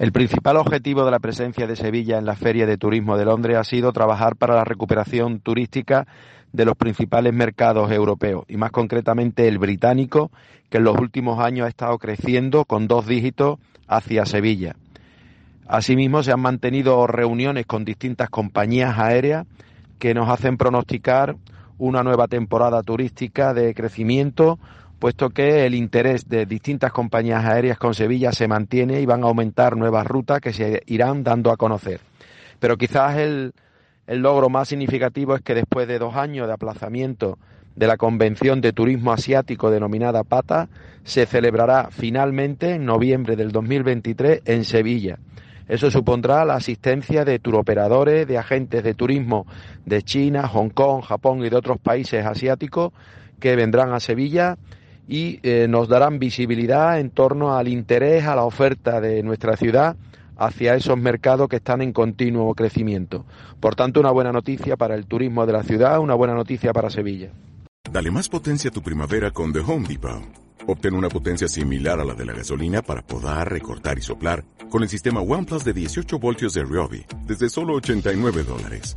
El principal objetivo de la presencia de Sevilla en la Feria de Turismo de Londres ha sido trabajar para la recuperación turística de los principales mercados europeos y más concretamente el británico, que en los últimos años ha estado creciendo con dos dígitos hacia Sevilla. Asimismo, se han mantenido reuniones con distintas compañías aéreas que nos hacen pronosticar una nueva temporada turística de crecimiento, puesto que el interés de distintas compañías aéreas con Sevilla se mantiene y van a aumentar nuevas rutas que se irán dando a conocer. Pero quizás el, el logro más significativo es que después de dos años de aplazamiento de la Convención de Turismo Asiático denominada PATA, se celebrará finalmente en noviembre del 2023 en Sevilla eso supondrá la asistencia de turoperadores, de agentes de turismo de China, Hong Kong, Japón y de otros países asiáticos que vendrán a Sevilla y eh, nos darán visibilidad en torno al interés, a la oferta de nuestra ciudad hacia esos mercados que están en continuo crecimiento. Por tanto, una buena noticia para el turismo de la ciudad, una buena noticia para Sevilla. Dale más potencia a tu primavera con The Home Depot. Obtén una potencia similar a la de la gasolina para podar, recortar y soplar con el sistema OnePlus de 18 voltios de Ryobi desde solo 89 dólares.